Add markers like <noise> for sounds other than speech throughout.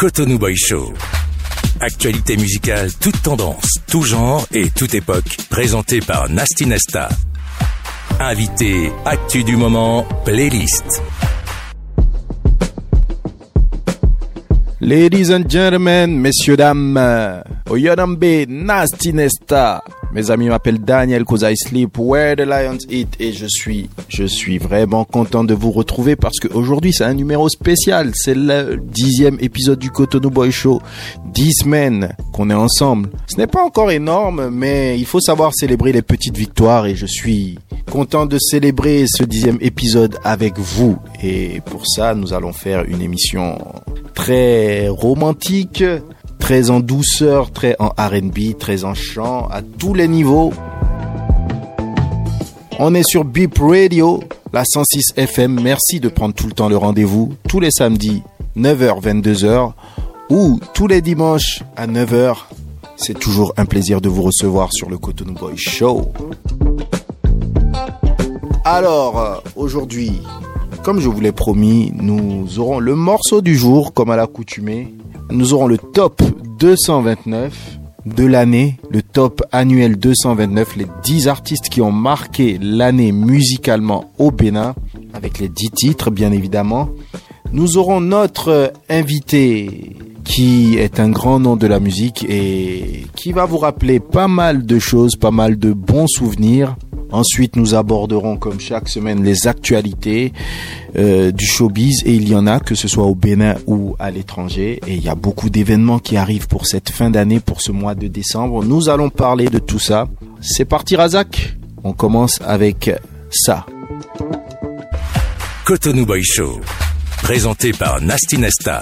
Cotonou Boy Show. Actualité musicale, toute tendance, tout genre et toute époque, présentée par Nasty Nesta. Invité, actu du moment, playlist. Ladies and gentlemen, messieurs, dames, Oyonambe Nasty Nesta. Mes amis m'appellent Daniel cause I sleep where the lions eat et je suis, je suis vraiment content de vous retrouver parce qu'aujourd'hui c'est un numéro spécial. C'est le dixième épisode du Cotonou Boy Show. Dix semaines qu'on est ensemble. Ce n'est pas encore énorme, mais il faut savoir célébrer les petites victoires et je suis content de célébrer ce dixième épisode avec vous. Et pour ça, nous allons faire une émission très romantique, très en douceur, très en RB, très en chant, à tous les niveaux. On est sur Beep Radio, la 106 FM. Merci de prendre tout le temps le rendez-vous, tous les samedis, 9h, 22h, ou tous les dimanches à 9h. C'est toujours un plaisir de vous recevoir sur le Cotonou Boy Show. Alors, euh, aujourd'hui, comme je vous l'ai promis, nous aurons le morceau du jour, comme à l'accoutumée. Nous aurons le top 229 de l'année, le top annuel 229, les 10 artistes qui ont marqué l'année musicalement au Bénin, avec les 10 titres bien évidemment. Nous aurons notre invité qui est un grand nom de la musique et qui va vous rappeler pas mal de choses, pas mal de bons souvenirs. Ensuite, nous aborderons comme chaque semaine les actualités euh, du showbiz et il y en a que ce soit au Bénin ou à l'étranger et il y a beaucoup d'événements qui arrivent pour cette fin d'année, pour ce mois de décembre. Nous allons parler de tout ça. C'est parti Razak. On commence avec ça. Cotonou Boy Show. Présenté par Nasty Nesta.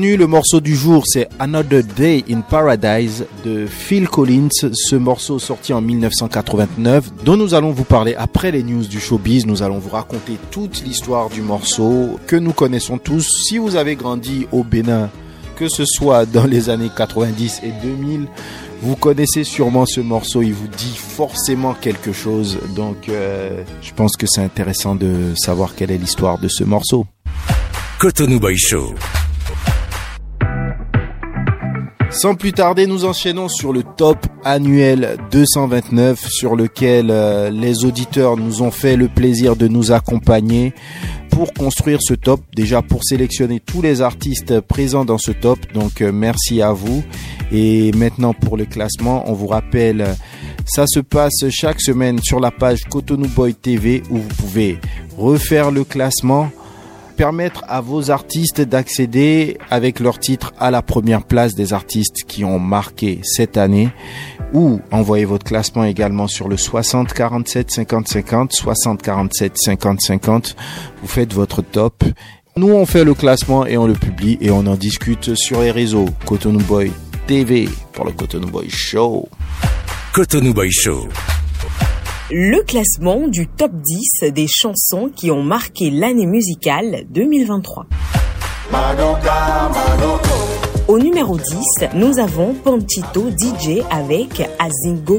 Le morceau du jour, c'est Another Day in Paradise de Phil Collins. Ce morceau sorti en 1989, dont nous allons vous parler après les news du showbiz. Nous allons vous raconter toute l'histoire du morceau que nous connaissons tous. Si vous avez grandi au Bénin, que ce soit dans les années 90 et 2000, vous connaissez sûrement ce morceau. Il vous dit forcément quelque chose. Donc, euh, je pense que c'est intéressant de savoir quelle est l'histoire de ce morceau. Cotonou Boy Show. Sans plus tarder, nous enchaînons sur le top annuel 229 sur lequel euh, les auditeurs nous ont fait le plaisir de nous accompagner pour construire ce top, déjà pour sélectionner tous les artistes présents dans ce top. Donc euh, merci à vous. Et maintenant pour le classement, on vous rappelle, ça se passe chaque semaine sur la page Cotonou Boy TV où vous pouvez refaire le classement permettre à vos artistes d'accéder avec leur titre à la première place des artistes qui ont marqué cette année. Ou envoyez votre classement également sur le 60 47 50 50 60 47 50 50 vous faites votre top. Nous on fait le classement et on le publie et on en discute sur les réseaux. Cotonou Boy TV pour le Cotonou Boy Show. Cotonou Boy Show. Le classement du top 10 des chansons qui ont marqué l'année musicale 2023. Au numéro 10, nous avons Panchito DJ avec Azingo.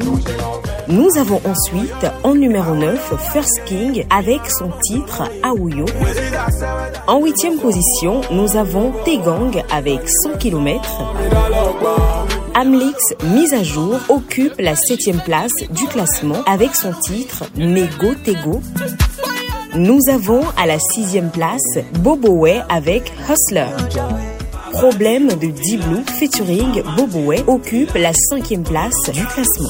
Nous avons ensuite en numéro 9 First King avec son titre Aouyo. En huitième position, nous avons Tegang avec 100 km. Amlix mise à jour occupe la septième place du classement avec son titre Nego Tego. Nous avons à la sixième place Boboé avec Hustler. Problème de D-Blue featuring Boboé occupe la cinquième place du classement.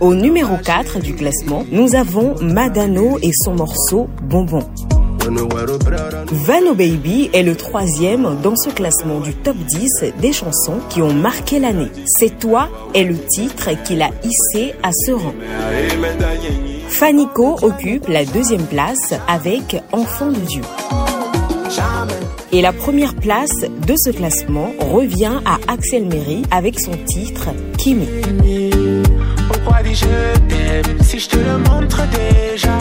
Au numéro 4 du classement, nous avons Madano et son morceau Bonbon. Vano Baby est le troisième dans ce classement du top 10 des chansons qui ont marqué l'année. C'est toi est le titre qui l'a hissé à ce rang. Fanico occupe la deuxième place avec Enfant de Dieu. Et la première place de ce classement revient à Axel Méry avec son titre Kimi. Pourquoi dis je t'aime si je te le montre déjà?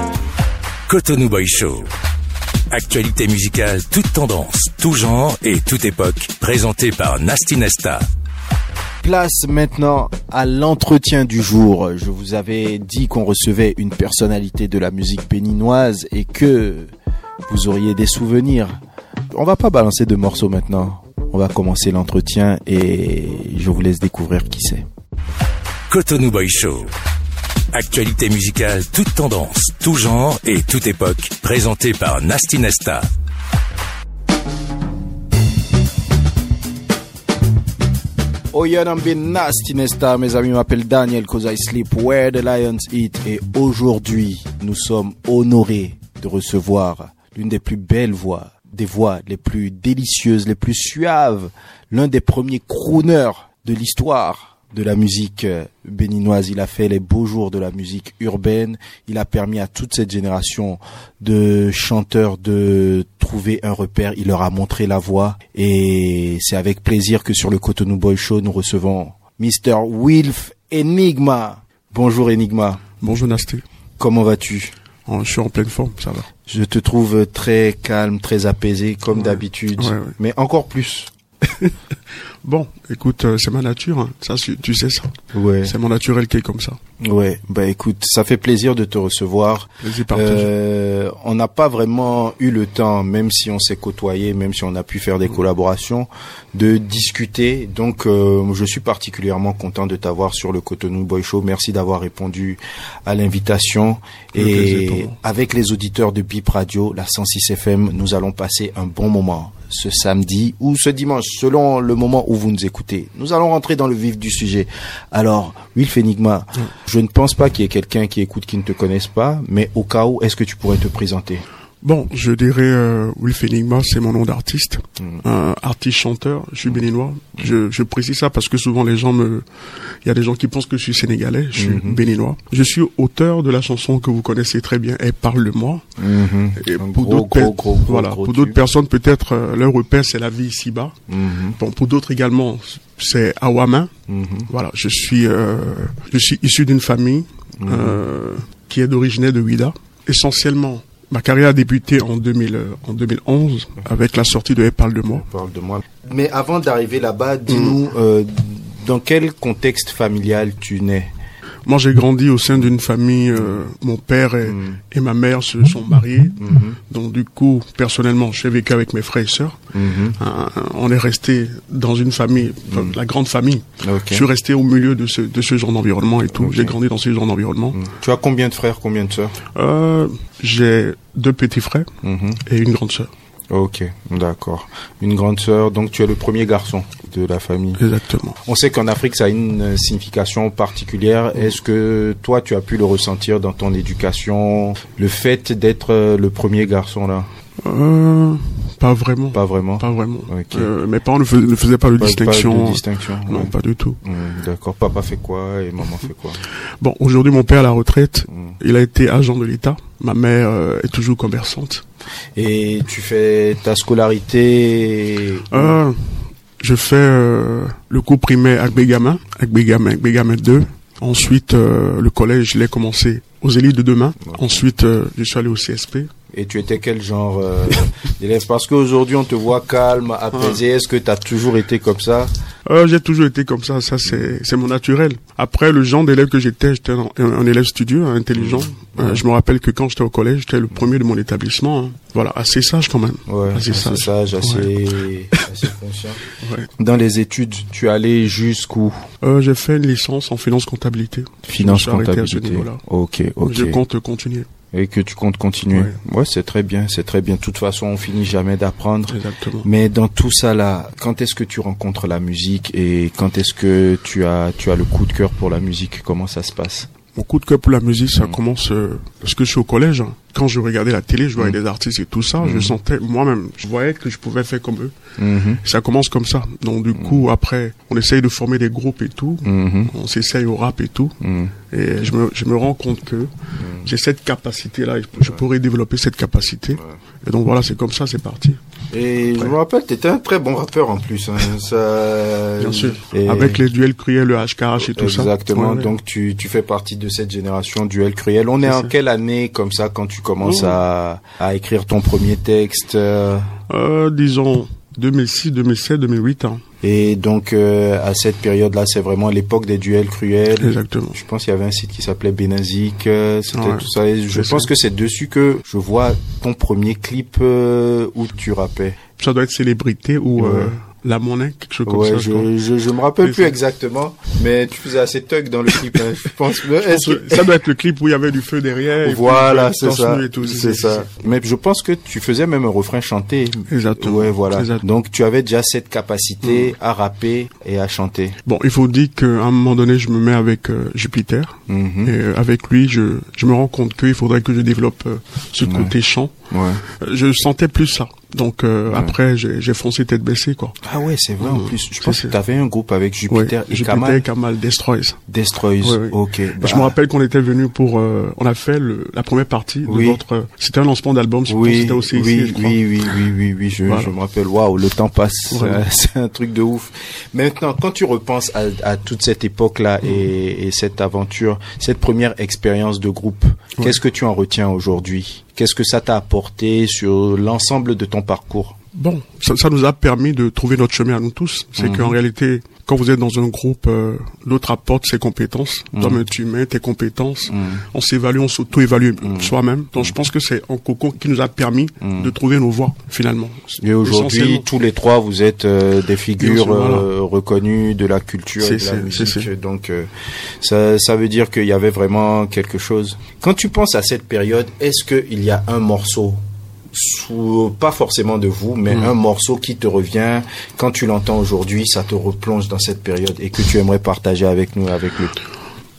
Cotonou Boy Show. Actualité musicale, toute tendance, tout genre et toute époque, présentée par Nasty Nesta. Place maintenant à l'entretien du jour. Je vous avais dit qu'on recevait une personnalité de la musique béninoise et que vous auriez des souvenirs. On va pas balancer de morceaux maintenant. On va commencer l'entretien et je vous laisse découvrir qui c'est. Cotonou Boy Show. Actualité musicale, toute tendance, tout genre et toute époque, présentée par Nasty Nesta. Oyanambe Nasty Nesta, mes amis m'appellent Daniel cause I sleep where the lions eat et aujourd'hui nous sommes honorés de recevoir l'une des plus belles voix, des voix les plus délicieuses, les plus suaves, l'un des premiers crooners de l'histoire de la musique euh, béninoise. Il a fait les beaux jours de la musique urbaine. Il a permis à toute cette génération de chanteurs de trouver un repère. Il leur a montré la voie. Et c'est avec plaisir que sur le Cotonou Boy Show, nous recevons Mr. Wilf Enigma. Bonjour Enigma. Bonjour Nasty. Comment vas-tu? Oh, Je suis en pleine forme, ça va. Je te trouve très calme, très apaisé, comme d'habitude. ouais, ouais. Mais encore plus. <laughs> Bon, écoute, euh, c'est ma nature, hein. ça, tu sais ça. Ouais. C'est mon naturel qui est comme ça. Ouais. Bah écoute, ça fait plaisir de te recevoir. Euh, on n'a pas vraiment eu le temps, même si on s'est côtoyé, même si on a pu faire des collaborations, de discuter. Donc, euh, je suis particulièrement content de t'avoir sur le Cotonou Boy Show. Merci d'avoir répondu à l'invitation. Le Et avec les auditeurs de Bip Radio, la 106 FM, nous allons passer un bon moment ce samedi ou ce dimanche, selon le moment où vous nous écoutez. Nous allons rentrer dans le vif du sujet. Alors, Wilf Enigma, je ne pense pas qu'il y ait quelqu'un qui écoute qui ne te connaisse pas, mais au cas où, est-ce que tu pourrais te présenter? Bon, je dirais euh, Wilf Enigma, c'est mon nom d'artiste, Mm. un artiste chanteur. Je suis béninois. Je, je précise ça parce que souvent les gens me, il y a des gens qui pensent que je suis sénégalais. Je suis Mhm. béninois. Je suis auteur de la chanson que vous connaissez très bien, et parle de moi. Et Un pour d'autres, voilà, gros pour d'autres personnes peut-être euh, leur repère c'est la vie ici-bas. Mhm, Bon, pour d'autres également, c'est Awama. mhm, Voilà, je suis, euh, je suis issu d'une famille euh, qui est d'origine de Ouida. Essentiellement, ma carrière a débuté en, 2000, euh, en 2011 avec la sortie de Elle parle de moi. Parle de moi. Mais avant d'arriver là-bas, dis-nous euh, dans quel contexte familial tu nais? Moi, j'ai grandi au sein d'une famille. euh, mon père et, et ma mère se sont mariés. Mhm. Donc, du coup, personnellement, j'ai vécu avec mes frères et sœurs. Mhm. Hein, on est resté dans une famille, enfin, la grande famille. Je suis resté au milieu de ce, de ce genre d'environnement et tout. J'ai grandi dans ce genre d'environnement. Mhm. Tu as combien de frères, combien de sœurs? Euh, j'ai deux petits frères Mhm. et une grande sœur. Ok, d'accord. Une grande sœur, donc tu es le premier garçon de la famille. Exactement. On sait qu'en Afrique, ça a une euh, signification particulière. Est-ce que toi, tu as pu le ressentir dans ton éducation, le fait d'être euh, le premier garçon là? Euh, pas vraiment. Pas vraiment? Pas vraiment. Ok. Euh, mes parents ne fais- ne faisaient pas de Pas- pas distinction. de distinction. Non, ouais. pas du tout. Hum, D'accord. Papa fait quoi et maman fait quoi? Bon, aujourd'hui, mon père est à la retraite. Hum. Il a été agent de l'État. Ma mère euh, est toujours commerçante. Et tu fais ta scolarité Euh, je fais euh, le cours primaire avec Bégamin, avec Bégamin, Bégamin 2. Ensuite, euh, le collège, je l'ai commencé aux élites de demain. Ensuite, euh, je suis allé au CSP. Et tu étais quel genre euh, <laughs> d'élève? Parce qu'aujourd'hui, on te voit calme, apaisé. Est-ce que tu as toujours été comme ça? Euh, j'ai toujours été comme ça, ça c'est mon naturel. Après, le genre d'élève que j'étais, j'étais un, élève studieux, hein, intelligent. Euh, je me rappelle que quand j'étais au collège, j'étais le premier de mon établissement. hein. Voilà, assez sage quand même. Ouais, Assez assez sage. sage, assez, assez <laughs> conscient. Dans les études, tu es allé jusqu'où? Euh, j'ai fait une licence en finance comptabilité. Finance, à ce comptabilité. Ok, ok. Je compte continuer. Et que tu comptes continuer. Ouais, c'est très bien, c'est très bien. De toute façon, on finit jamais d'apprendre. Exactement. Mais dans tout ça là, quand est-ce que tu rencontres la musique et quand est-ce que tu as tu as le coup de cœur pour la musique? Comment ça se passe? Mon coup de cœur pour la musique, ça Mm. commence euh, parce que je suis au collège. hein. Quand je regardais la télé, je voyais Mm. des artistes et tout ça, je Mm. sentais moi-même, je voyais que je pouvais faire comme eux. Mhm, Ça commence comme ça. Donc du coup, après, on essaye de former des groupes et tout. mhm, On s'essaye au rap et tout. Et je me, je me rends compte que j'ai cette capacité-là. Je pourrais développer cette capacité. Et donc voilà, c'est comme ça, c'est parti. Et je me rappelle, tu étais un très bon rappeur en plus. Hein. Ça... Bien sûr. Et- Avec les duels cruels, le HKH et tout ça. Exactement. Ouais. Donc tu, tu fais partie de cette génération duel cruel. On est, en ça. quelle année comme ça quand tu commences Oh. à, à écrire ton premier texte euh, Euh, disons 2006, 2007, 2008. Hein. Et donc euh, à cette période-là, c'est vraiment l'époque des duels cruels. Exactement. Je pense qu'il y avait un site qui s'appelait Benazik, euh, c'était Ouais. tout ça. Et je pense ça. que c'est dessus que je vois ton premier clip euh, où tu rappais. Ça doit être célébrité ou Ouais. La monnaie, quelque chose comme Ouais, ça. je, je je, je me rappelle plus exactement, mais tu faisais assez thug dans le clip, hein, je pense. Mais <laughs> que- Ça doit être le clip où il y avait du feu derrière. Voilà, c'est ça. nu et tout. C'est ça. Mais je pense que tu faisais même un refrain chanté. Exactement. Ouais, voilà. Exactement. Donc tu avais déjà cette capacité à rapper et à chanter. Bon, il faut dire qu'à un moment donné, je me mets avec euh, Jupiter. Mhm. Et euh, avec lui, je, je me rends compte qu'il faudrait que je développe euh, ce Ouais. côté chant. Ouais. Je sentais plus ça. Donc euh, Ouais. après, j'ai j'ai foncé tête baissée, quoi. Ah ouais, c'est vrai en plus. Je pense que tu avais un groupe avec Jupiter Ouais, et Jupiter Kamal. et Kamal Destroys. Destroys. Ouais, ouais. Ok. je bah, me rappelle qu'on était venu pour... euh, on a fait le, la première partie Oui. de votre... euh, c'était un lancement d'album, Oui, c'était aussi oui, ici, je crois. oui, oui, oui, oui, oui, je, Voilà. je me rappelle. Waouh, le temps passe. <laughs> C'est un truc de ouf. Maintenant, quand tu repenses à, à toute cette époque-là et, et cette aventure, cette première expérience de groupe, Ouais. qu'est-ce que tu en retiens aujourd'hui? Qu'est-ce que ça t'a apporté sur l'ensemble de ton parcours? Bon, ça, ça nous a permis de trouver notre chemin à nous tous. C'est Mhm. qu'en réalité, quand vous êtes dans un groupe, euh, l'autre apporte ses compétences. Toi-même, tu mets tes compétences. Mhm. On s'évalue, on s'auto-évalue Mhm. soi-même. Donc, je pense que c'est un cocon qui nous a permis de trouver nos voies, finalement. Et aujourd'hui, tous les trois, vous êtes euh, des figures voilà. euh, reconnues de la culture et de C'est- la c'est- musique. Donc, ça, ça veut dire qu'il y avait vraiment quelque chose. Quand tu penses à cette période, est-ce qu'il y a un morceau sous, pas forcément de vous, mais Mm. un morceau qui te revient quand tu l'entends aujourd'hui, ça te replonge dans cette période et que tu aimerais partager avec nous, avec le.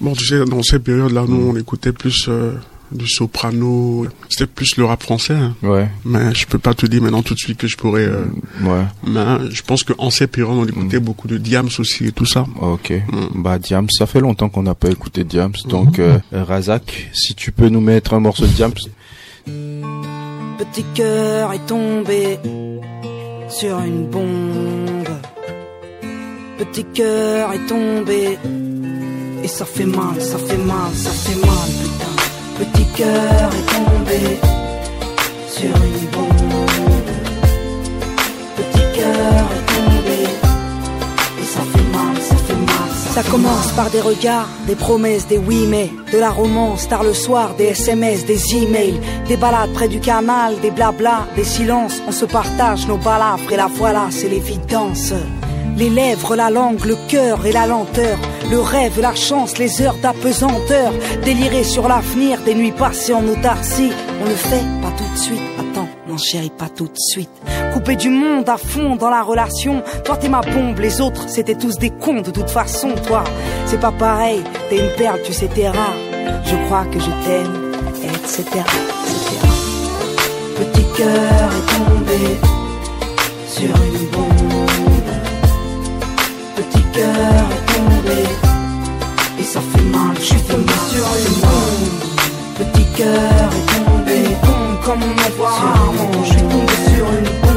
Bon, tu sais, dans ces périodes-là, nous, on écoutait plus euh, du soprano. C'était plus le rap français. hein. Ouais, Mais je peux pas te dire maintenant tout de suite que je pourrais... euh, ouais, Mais je pense qu'en ces périodes, on écoutait beaucoup de Diams aussi et tout ça. ok. Mm. Bah Diams, ça fait longtemps qu'on n'a pas écouté Diams, donc euh, Razak, si tu peux nous mettre un morceau de Diams. Petit cœur est tombé sur une bombe. Petit cœur est tombé et ça fait mal, ça fait mal, ça fait mal. Petit cœur est tombé sur une bombe. Petit cœur est ça commence par des regards, des promesses, des oui mais, de la romance, tard le soir, des SMS, des emails, des balades près du canal, des blabla, des silences, on se partage nos balafres et la voilà, c'est l'évidence. Les lèvres, la langue, le cœur et la lenteur, le rêve, la chance, les heures d'apesanteur, délirer sur l'avenir, des nuits passées en autarcie, on le fait pas tout de suite, attends. Non chérie, pas tout de suite. Coupé du monde à fond dans la relation. Toi t'es ma bombe, les autres c'était tous des cons de toute façon. Toi, c'est pas pareil. T'es une perle, tu sais t'es rare. Je crois que je t'aime, etc. etc. Petit cœur est tombé sur une bombe. Petit cœur est tombé et ça fait mal. Je suis tombé sur une bombe. Petit cœur est tombé, comme on en voit rarement. Je suis tombé sur une bombe.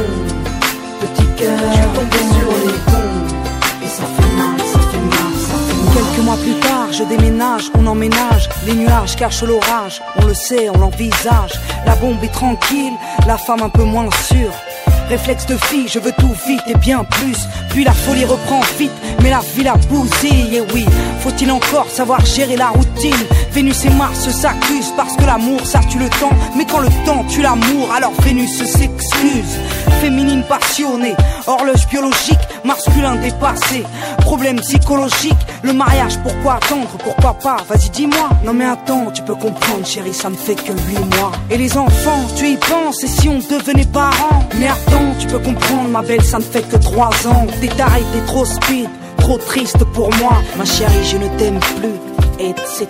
Quelques mois plus tard, je déménage, on emménage. Les nuages cachent l'orage, on le sait, on l'envisage. La bombe est tranquille, la femme un peu moins sûre. Réflexe de fille, je veux tout vite et bien plus. Puis la folie reprend vite, mais la vie la bousille. Et oui, faut-il encore savoir gérer la routine? Vénus et Mars s'accusent parce que l'amour ça tue le temps. Mais quand le temps tue l'amour, alors Vénus s'excuse. Féminine passionnée, horloge biologique, masculin dépassé. Problème psychologique, le mariage, pourquoi attendre? Pourquoi pas? Vas-y, dis-moi. Non mais attends, tu peux comprendre, chérie, ça ne fait que 8 mois. Et les enfants, tu y penses, et si on devenait parents? Tu peux comprendre, ma belle, ça ne fait que 3 ans. Taré, t'es trop speed, trop triste pour moi. Ma chérie, je ne t'aime plus, etc.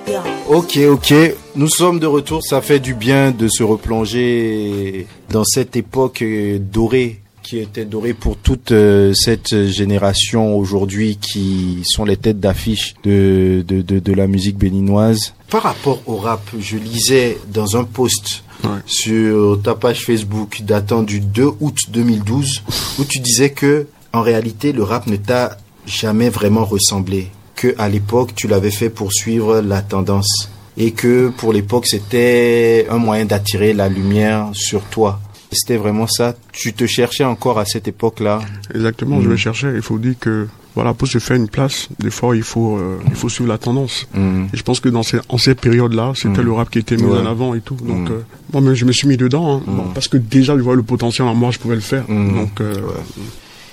Ok, ok. Nous sommes de retour. Ça fait du bien de se replonger dans cette époque euh, dorée qui était dorée pour toute euh, cette génération aujourd'hui qui sont les têtes d'affiche de, de, de, de la musique béninoise. Par rapport au rap, je lisais dans un post Ouais. sur ta page Facebook datant du 2 août 2012 où tu disais que en réalité le rap ne t'a jamais vraiment ressemblé que à l'époque tu l'avais fait pour suivre la tendance et que pour l'époque c'était un moyen d'attirer la lumière sur toi. C'était vraiment ça. Tu te cherchais encore à cette époque-là? Exactement, je vais chercher. Il faut dire que voilà, pour se faire une place, des fois il faut euh, il faut suivre la tendance. Mhm. Et je pense que dans ces en ces périodes-là, c'était Mm. le rap qui était mis Ouais. en avant et tout. Donc Mm. euh, moi, même je me suis mis dedans, hein. Bon, parce que déjà je vois le potentiel en moi, je pouvais le faire. Donc euh,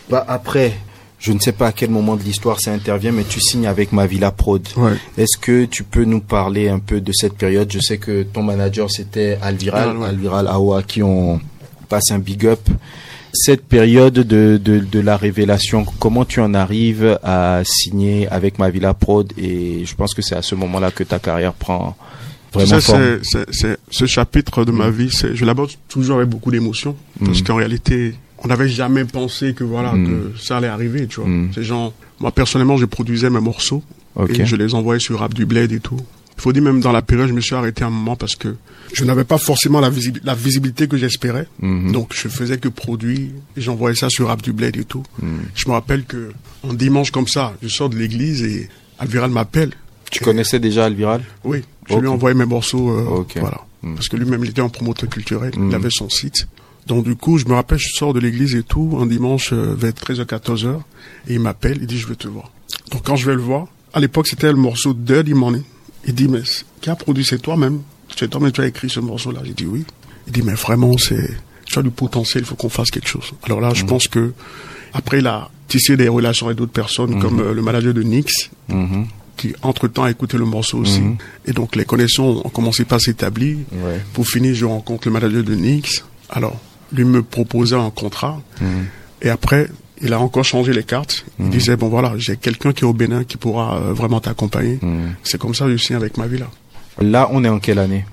Bah après, je ne sais pas à quel moment de l'histoire ça intervient, mais tu signes avec Mavila Prod. ouais. Est-ce que tu peux nous parler un peu de cette période? Je sais que ton manager c'était Alviral, Alviral, Awa, à qui on passe un big up. Cette période de, de, de la révélation, comment tu en arrives à signer avec Mavila Prod Et je pense que c'est à ce moment-là que ta carrière prend vraiment Ça, forme. c'est, c'est, c'est- ce chapitre de ma vie, c'est, je l'aborde toujours avec beaucoup d'émotion, parce Mm. qu'en réalité, on n'avait jamais pensé que voilà Mm. que ça allait arriver, tu vois. Mm. Ces gens, moi personnellement, je produisais mes morceaux et je les envoyais sur Rap du Bled et tout. Il faut dire même dans la période, je me suis arrêté un moment parce que je n'avais pas forcément la, visib- la visibilité que j'espérais. Mhm. Donc je faisais que produire et j'envoyais ça sur Rap du Bled et tout. Mm. Je me rappelle que un dimanche comme ça, je sors de l'église et Alviral m'appelle. Tu connaissais déjà Alviral? Oui, je Ok. lui ai envoyé mes morceaux. euh. Voilà. Mm. Parce que lui-même, il était un promoteur culturel. Il avait son site. Donc, du coup, je me rappelle, je sors de l'église et tout, un dimanche euh, vers 13h, 14h. Et il m'appelle, il dit, je veux te voir. Donc, quand je vais le voir, à l'époque, c'était le morceau Dirty Money. Il dit, mais qui a produit C'est toi-même. C'est toi-même, tu as écrit ce morceau-là. J'ai dit oui. Il dit, mais vraiment, c'est, tu as du potentiel, il faut qu'on fasse quelque chose. Alors là, je pense que, après, il a tissé des relations avec d'autres personnes, comme euh, le manager de Nix, Mhm. qui entre-temps a écouté le morceau aussi. Mhm. Et donc les connexions ont commencé par s'établir. Ouais. Pour finir, je rencontre le manager de Nix. Alors, lui me proposait un contrat. Mhm. Et après, il a encore changé les cartes. Il Mhm. disait, bon voilà, j'ai quelqu'un qui est au Bénin qui pourra euh, vraiment t'accompagner. Mhm. C'est comme ça que je signe avec ma villa. Là, on est en quelle année?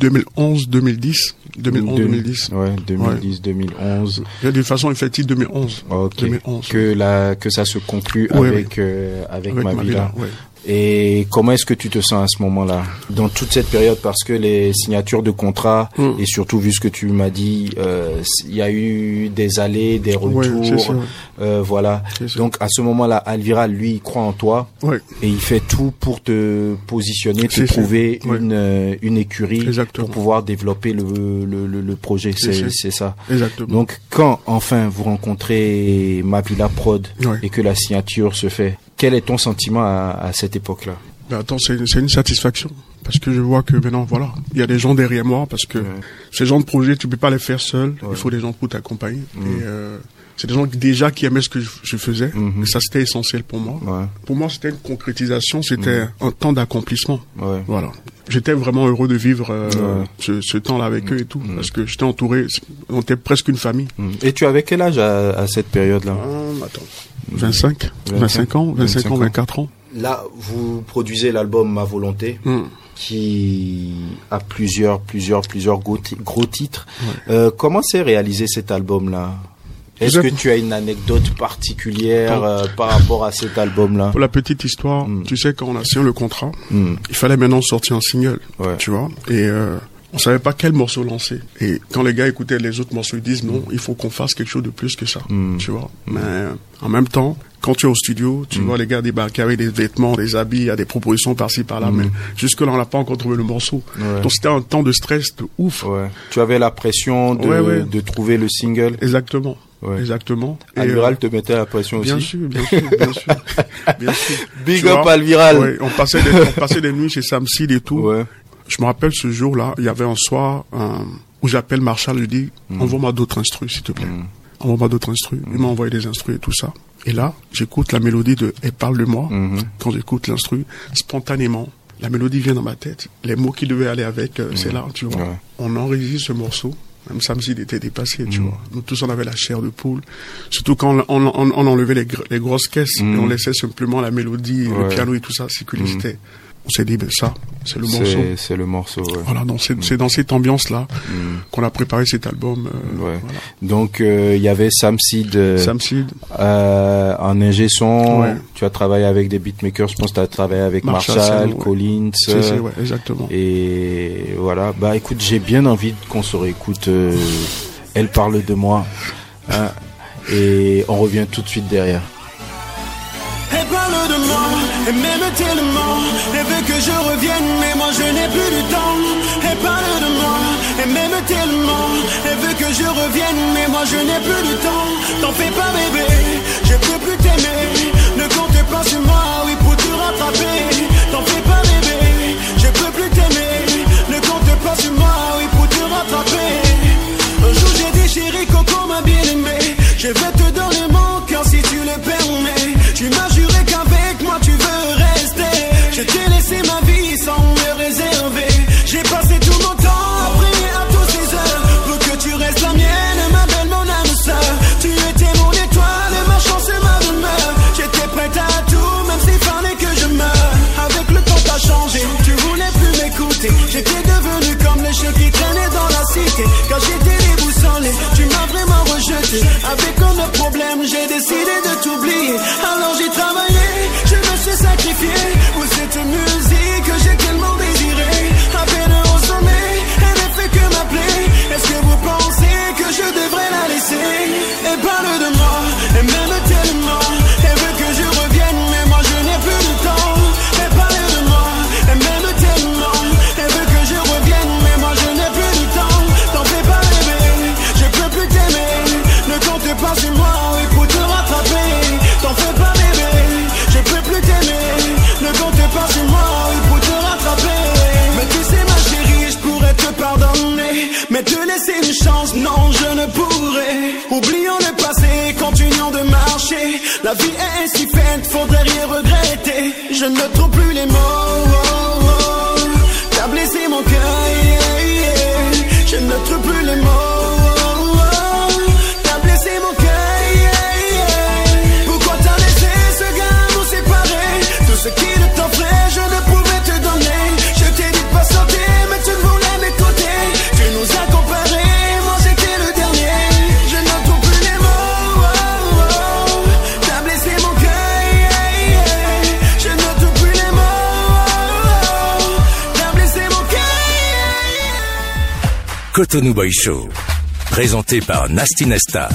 2011, 2010. 2011, 2010. Ouais, 2010, 2011. De toute façon, effectif 2011. Ok. 2011. Que la que ça se avec euh, avec, Avec ma ma villa. villa. Et comment est-ce que tu te sens à ce moment-là dans toute cette période? Parce que les signatures de contrats Mm. et surtout vu ce que tu m'as dit, euh, il y a eu des allées, des Ouais, retours, euh, voilà. Donc à ce moment-là, Alvira lui il croit en toi Ouais, et il fait tout pour te positionner, te trouver une euh, une écurie Exactement. pour pouvoir développer le le, le, le projet. C'est C'est ça. exactement. Donc quand enfin vous rencontrez Mavila Prod et que la signature se fait, Quel est ton sentiment à, à cette époque-là Ben attends, c'est une satisfaction parce que je vois que maintenant voilà, il y a des gens derrière moi parce que ces genres de projets tu peux pas les faire seul, il faut des gens pour t'accompagner et euh, c'est des gens qui- déjà qui aimaient ce que je, je faisais et ça c'était essentiel pour moi. Ouais. Pour moi, c'était une concrétisation, c'était un temps d'accomplissement. Ouais. Voilà. J'étais vraiment heureux de vivre euh, Ouais. ce, ce temps-là avec eux et tout parce que j'étais entouré, on était presque une famille. Mm. Et tu avais quel âge à, à cette période-là Ah, attends. 25, 25 ans, 25 25 ans, ans. 24 ans. Là, vous produisez l'album Ma Volonté, Hmm. qui a plusieurs, plusieurs, plusieurs gros, ti- gros titres. Euh, comment s'est réalisé cet album-là? Est-ce que tu as une anecdote particulière euh, par rapport à cet album-là? Pour la petite histoire, Mm. tu sais, quand on a signé le contrat, Hmm. il fallait maintenant sortir un single, Ouais. tu vois. Et euh, on savait pas quel morceau lancer. Et quand les gars écoutaient les autres morceaux, ils disent non, il faut qu'on fasse quelque chose de plus que ça, Mm. tu vois. Mais euh, en même temps, quand tu es au studio, tu vois les gars débarquer avec des vêtements, des habits, il y a des propositions par-ci par-là, mais jusque là on n'a pas encore trouvé le morceau. Ouais. Donc c'était un temps de stress de ouf. Ouais. Tu avais la pression de, Ouais, de trouver le single. Exactement. Ouais. Exactement. Et, Alviral euh, te mettait la pression Bien aussi. sûr, bien sûr, bien sûr, <laughs> bien sûr. Big Tu up vois, Alviral. ouais, on passait des, on passait des nuits chez Sam Seed et tout. Ouais. Je me rappelle ce jour-là, il y avait un soir euh, où j'appelle Marshall, je dis Mm. envoie-moi d'autres instrus, s'il te plaît. Envoie-moi d'autres instrus. Il m'a envoyé des instrus et tout ça. Et là, j'écoute la mélodie de Elle parle de moi. Mhm. Quand j'écoute l'instru, spontanément, la mélodie vient dans ma tête. Les mots qui devaient aller avec, euh, c'est là, tu vois. Mm. Ouais. On enregistre ce morceau. Même Sam Seed était dépassé, Mm. tu vois. Nous tous, on avait la chair de poule. Surtout quand on, on, on- on enlevait les, gr- les grosses caisses et on laissait simplement la mélodie, Mm. Ouais. le piano et tout ça circuler. C'était- On s'est dit, ben ça, c'est le morceau. C'est le morceau. Ouais. Voilà, donc c'est dans cette ambiance-là qu'on a préparé cet album. euh, Ouais. voilà. Donc euh, il y avait Sam Seed euh, Sam Seed, euh, en ingé son. Ouais. Tu as travaillé avec des beatmakers. Je pense que tu as travaillé avec Marshall, Marshall, Sam, ouais. Collins. ouais, exactement. Et voilà. Bah écoute, j'ai bien envie qu'on se réécoute. euh, Elle parle de moi. hein, et on revient tout de suite derrière. Elle parle de moi, que je revienne, mais moi je n'ai plus de temps. Elle parle de moi, et même tellement. Elle veut que je revienne, mais moi je n'ai plus de temps. T'en fais pas bébé, je peux plus t'aimer. Ne compte pas sur moi, oui pour te rattraper. T'en fais pas bébé, je peux plus t'aimer. Ne compte pas sur moi, oui pour te rattraper. Un jour j'ai dit chérie Coco m'a bien aimé. Je vais te Avec le problème J'ai décidé de t'oublier. Alors j'ai travaillé Je me suis sacrifié Cotonou Boy Show. Présenté par Nasty Nesta.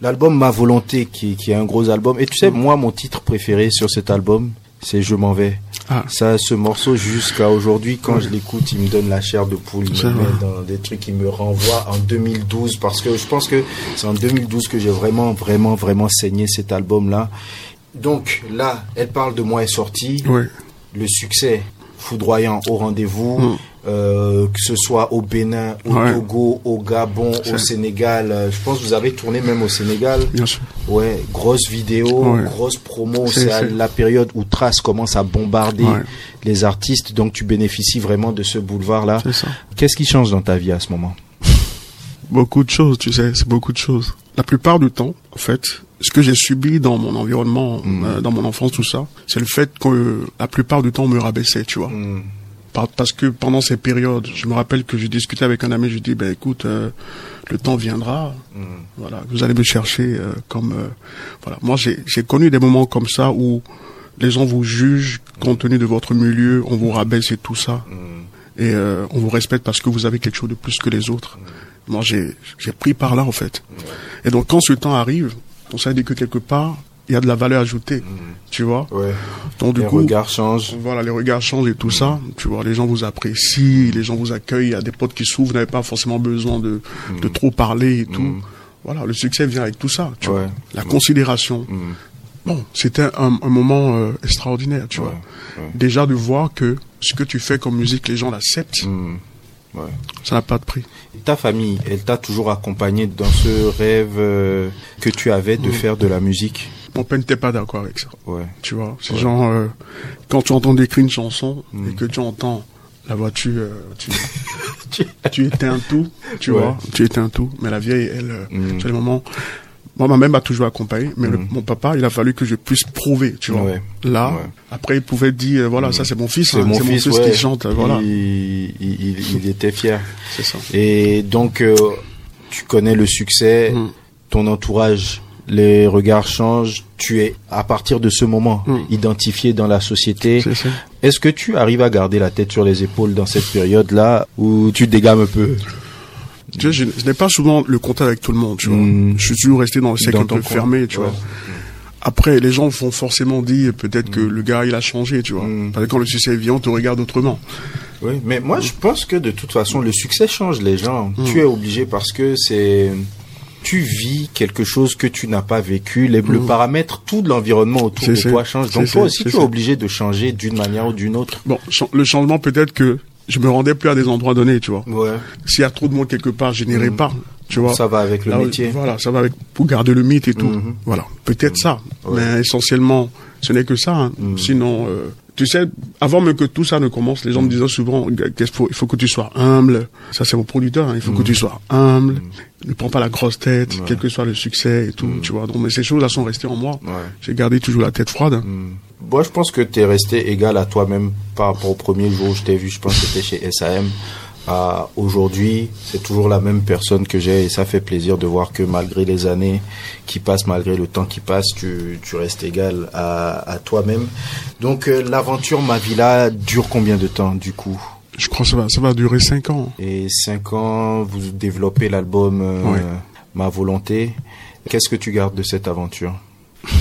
L'album Ma Volonté, qui, qui est un gros album. Et tu sais, moi, mon titre préféré sur cet album, c'est Je m'en vais. Ah. Ça, ce morceau, jusqu'à aujourd'hui, quand je l'écoute, il me donne la chair de poule. Il me met dans des trucs qui me renvoient en 2012. Parce que je pense que c'est en 2012 que j'ai vraiment, vraiment, vraiment saigné cet album-là. Donc là, Elle parle de moi est sortie. Le succès foudroyant au rendez-vous. Mm. Euh, que ce soit au Bénin, au Ouais. Togo, au Gabon, au Sénégal. Euh, Je pense que vous avez tourné même au Sénégal. Bien sûr. Ouais, grosse vidéo, Ouais. grosse promo. C'est- à la période où Trace commence à bombarder Ouais. les artistes. Donc tu bénéficies vraiment de ce boulevard-là. C'est ça. Qu'est-ce qui change dans ta vie à ce moment? Beaucoup de choses, tu sais, c'est beaucoup de choses. La plupart du temps, en fait, ce que j'ai subi dans mon environnement, Mm. euh, dans mon enfance, tout ça, c'est le fait que la plupart du temps, on me rabaissait, tu vois. Mm. Par- Parce que pendant ces périodes, je me rappelle que je discutais avec un ami, je lui dis, ben écoute, euh, le temps viendra, voilà, vous allez me chercher euh, comme, euh, voilà. Moi, j'ai j'ai connu des moments comme ça où les gens vous jugent compte tenu de votre milieu, on vous rabaisse et tout ça, et euh, on vous respecte parce que vous avez quelque chose de plus que les autres. Moi, j'ai j'ai pris par là en fait. Et donc, quand ce temps arrive, on s'est dit que quelque part, il y a de la valeur ajoutée, tu vois. Ouais. Donc du Les coup, regards changent. voilà, les regards changent et tout ça. Tu vois, les gens vous apprécient, les gens vous accueillent. Il y a des potes qui s'ouvrent, vous n'avez pas forcément besoin de, de trop parler et tout. Voilà, le succès vient avec tout ça. Tu Ouais. vois, la considération. Bon, c'était un, un moment euh, extraordinaire, tu vois. Déjà de voir que ce que tu fais comme musique, les gens l'acceptent, Mm. Ouais. ça n'a pas de prix. Ta famille, elle t'a toujours accompagné dans ce rêve euh, que tu avais de faire de la musique? Mon père n'était pas d'accord avec ça. Ouais. Tu vois, c'est genre euh, quand tu entends décrire une chanson Mm. et que tu entends la voiture, euh, <laughs> tu, tu éteins tout, tu Ouais. vois, tu éteins tout. Mais la vieille, elle, euh, Mm. c'est le moment. Moi, ma mère m'a toujours accompagné, mais le- Mm. mon papa, il a fallu que je puisse prouver, tu vois. Ouais. Là, après, il pouvait dire, euh, voilà, ça c'est mon fils, C'est hein, mon fils, ouais. qui chante, euh, voilà. Il, il, il- était fier. C'est ça. Et donc, euh, tu connais le succès, Mm. ton entourage, les regards changent. Tu es, à partir de ce moment, Mm. identifié dans la société. Est-ce que tu arrives à garder la tête sur les épaules dans cette période-là où tu dégames un peu? Tu sais, je, je n'ai pas souvent le contact avec tout le monde, tu vois. Mm. Je suis toujours resté dans le cercle Dans un ton peu coin. fermé, tu Ouais. vois. Après, les gens vont forcément dire peut-être que le gars, il a changé, tu vois. Mm. Parce que quand le succès vient, on te regarde autrement. Oui, mais moi je pense que de toute façon le succès change les gens. Tu es obligé parce que c'est tu vis quelque chose que tu n'as pas vécu, les, le paramètre, tout de l'environnement autour de toi change. Donc toi aussi tu es obligé de changer d'une manière ou d'une autre. Bon, le changement peut-être que je me rendais plus à des endroits donnés, tu vois. Ouais. S'il y a trop de monde quelque part, je n'irai Mm. pas, tu vois. Ça va avec le Là, métier. Voilà, ça va avec pour garder le mythe et tout. Mhm. Voilà, peut-être ça, Ouais. mais essentiellement, ce n'est que ça. hein. Sinon, euh, tu sais, avant même que tout ça ne commence, les gens me disaient souvent, qu'est-ce qu'il faut, il faut que tu sois humble. Ça, c'est vos producteurs. hein. Il faut que tu sois humble. Ne prends pas la grosse tête. Ouais. quel que soit le succès et tout. Tu vois. Donc, mais ces choses-là sont restées en moi. Ouais. J'ai gardé toujours la tête froide. Moi, je pense que tu es resté égal à toi-même par rapport au premier jour où je t'ai vu. Je pense que c'était chez SAM. À aujourd'hui, c'est toujours la même personne que j'ai et ça fait plaisir de voir que malgré les années qui passent, malgré le temps qui passe, tu, tu restes égal à, à toi-même. Donc, euh, l'aventure Ma Villa dure combien de temps du coup? Je crois que ça va, ça va durer cinq ans. Et cinq ans, vous développez l'album euh, Ouais. Ma Volonté. Qu'est-ce que tu gardes de cette aventure?